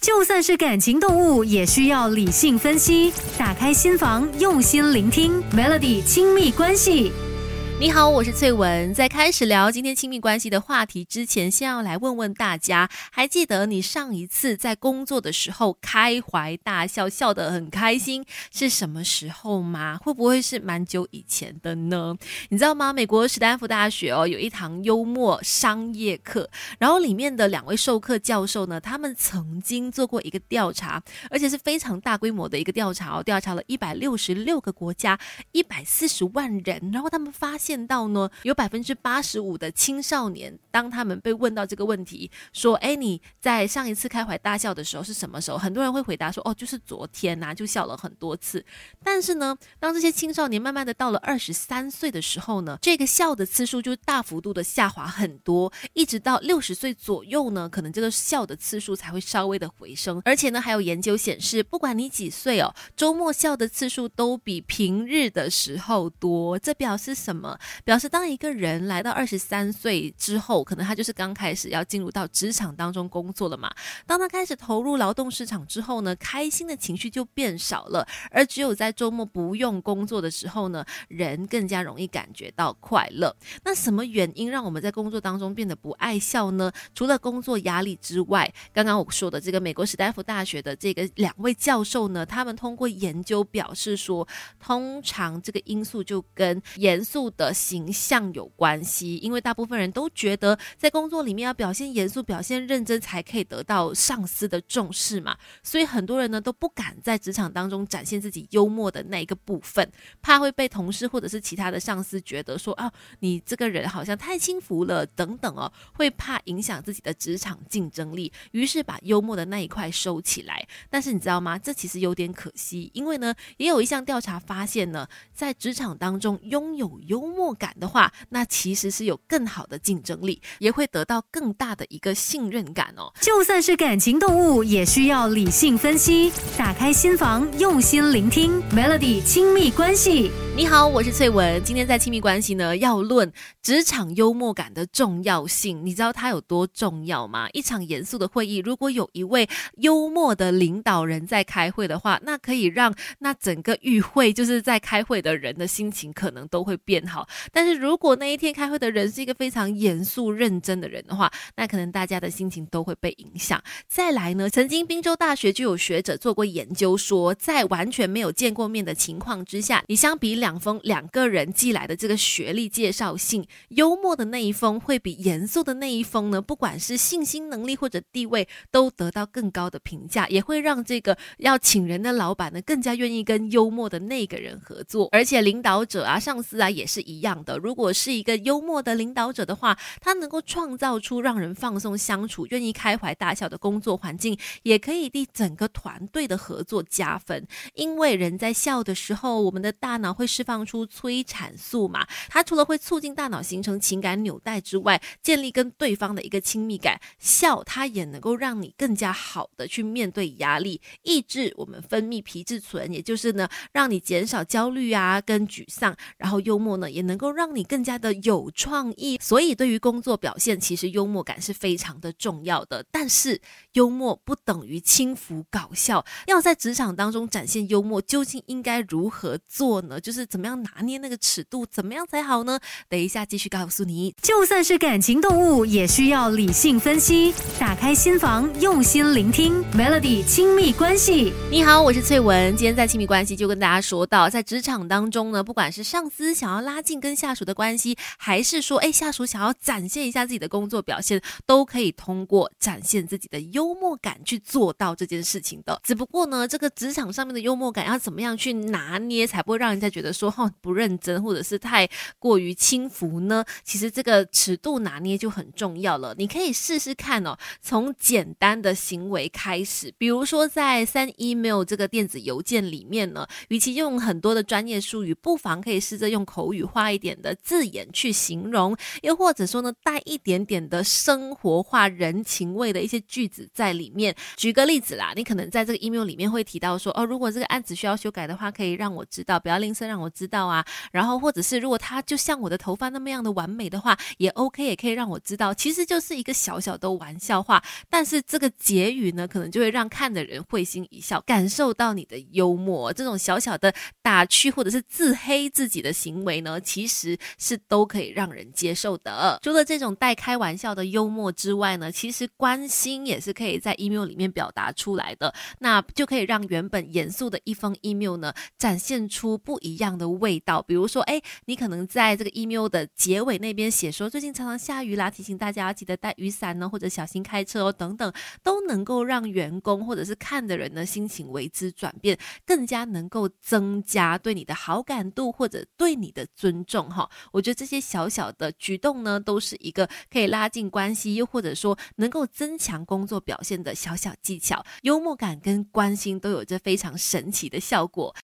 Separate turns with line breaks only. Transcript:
就算是感情动物，也需要理性分析。打开心房，用心聆听。Melody 亲密关系。
你好，我是翠文。在开始聊今天亲密关系的话题之前，先要来问问大家，还记得你上一次在工作的时候开怀大笑，笑得很开心是什么时候吗？会不会是蛮久以前的呢？你知道吗？美国史丹福大学哦，有一堂幽默商业课，然后里面的两位授课教授呢，他们曾经做过一个调查，而且是非常大规模的一个调查哦，调查了一百六十六个国家，一百四十万人，然后他们发现。见到呢，有百分之八十五的青少年，当他们被问到这个问题，说：“哎，你在上一次开怀大笑的时候是什么时候？”很多人会回答说：“哦，就是昨天呐，就笑了很多次。”但是呢，当这些青少年慢慢的到了二十三岁的时候呢，这个笑的次数就大幅度的下滑很多，一直到六十岁左右呢，可能这个笑的次数才会稍微的回升。而且呢，还有研究显示，不管你几岁哦，周末笑的次数都比平日的时候多。这表示什么？表示当一个人来到二十三岁之后，可能他就是刚开始要进入到职场当中工作了嘛。当他开始投入劳动市场之后呢，开心的情绪就变少了，而只有在周末不用工作的时候呢，人更加容易感觉到快乐。那什么原因让我们在工作当中变得不爱笑呢？除了工作压力之外，刚刚我说的这个美国史丹福大学的这个两位教授呢，他们通过研究表示说，通常这个因素就跟严肃的。形象有关系，因为大部分人都觉得在工作里面要表现严肃、表现认真，才可以得到上司的重视嘛。所以很多人呢都不敢在职场当中展现自己幽默的那一个部分，怕会被同事或者是其他的上司觉得说啊，你这个人好像太轻浮了等等哦，会怕影响自己的职场竞争力，于是把幽默的那一块收起来。但是你知道吗？这其实有点可惜，因为呢，也有一项调查发现呢，在职场当中拥有幽。感的话，那其实是有更好的竞争力，也会得到更大的一个信任感哦。
就算是感情动物，也需要理性分析。打开心房，用心聆听，Melody 亲密关系。
你好，我是翠文。今天在亲密关系呢，要论职场幽默感的重要性。你知道它有多重要吗？一场严肃的会议，如果有一位幽默的领导人在开会的话，那可以让那整个与会就是在开会的人的心情可能都会变好。但是如果那一天开会的人是一个非常严肃认真的人的话，那可能大家的心情都会被影响。再来呢，曾经宾州大学就有学者做过研究，说在完全没有见过面的情况之下，你相比两。两封两个人寄来的这个学历介绍信，幽默的那一封会比严肃的那一封呢，不管是信心、能力或者地位，都得到更高的评价，也会让这个要请人的老板呢更加愿意跟幽默的那个人合作。而且领导者啊、上司啊也是一样的，如果是一个幽默的领导者的话，他能够创造出让人放松相处、愿意开怀大笑的工作环境，也可以替整个团队的合作加分。因为人在笑的时候，我们的大脑会。释放出催产素嘛？它除了会促进大脑形成情感纽带之外，建立跟对方的一个亲密感。笑，它也能够让你更加好的去面对压力，抑制我们分泌皮质醇，也就是呢，让你减少焦虑啊跟沮丧。然后幽默呢，也能够让你更加的有创意。所以对于工作表现，其实幽默感是非常的重要的。但是幽默不等于轻浮搞笑，要在职场当中展现幽默，究竟应该如何做呢？就是。怎么样拿捏那个尺度？怎么样才好呢？等一下继续告诉你。
就算是感情动物，也需要理性分析。打开心房，用心聆听。Melody 亲密关系。
你好，我是翠文。今天在亲密关系就跟大家说到，在职场当中呢，不管是上司想要拉近跟下属的关系，还是说哎下属想要展现一下自己的工作表现，都可以通过展现自己的幽默感去做到这件事情的。只不过呢，这个职场上面的幽默感要怎么样去拿捏，才不会让人家觉得。说哦不认真，或者是太过于轻浮呢？其实这个尺度拿捏就很重要了。你可以试试看哦，从简单的行为开始，比如说在三 email 这个电子邮件里面呢，与其用很多的专业术语，不妨可以试着用口语化一点的字眼去形容，又或者说呢，带一点点的生活化、人情味的一些句子在里面。举个例子啦，你可能在这个 email 里面会提到说，哦，如果这个案子需要修改的话，可以让我知道，不要吝啬让。我知道啊。然后或者是如果他就像我的头发那么样的完美的话，也 OK，也可以让我知道，其实就是一个小小的玩笑话。但是这个结语呢，可能就会让看的人会心一笑，感受到你的幽默。这种小小的打趣或者是自黑自己的行为呢，其实是都可以让人接受的。除了这种带开玩笑的幽默之外呢，其实关心也是可以在 email 里面表达出来的，那就可以让原本严肃的一封 email 呢，展现出不一样样的味道。比如说，哎，你可能在这个 email 的结尾那边写说，最近常常下雨啦，提醒大家要记得带雨伞呢，或者小心开车哦，等等，都能够让员工或者是看的人呢心情为之转变，更加能够增加对你的好感度或者对你的尊重哈。我觉得这些小小的举动呢，都是一个可以拉近关系，又或者说能够增强工作表现的小小技巧。幽默感跟关心都有着非常神奇的效果。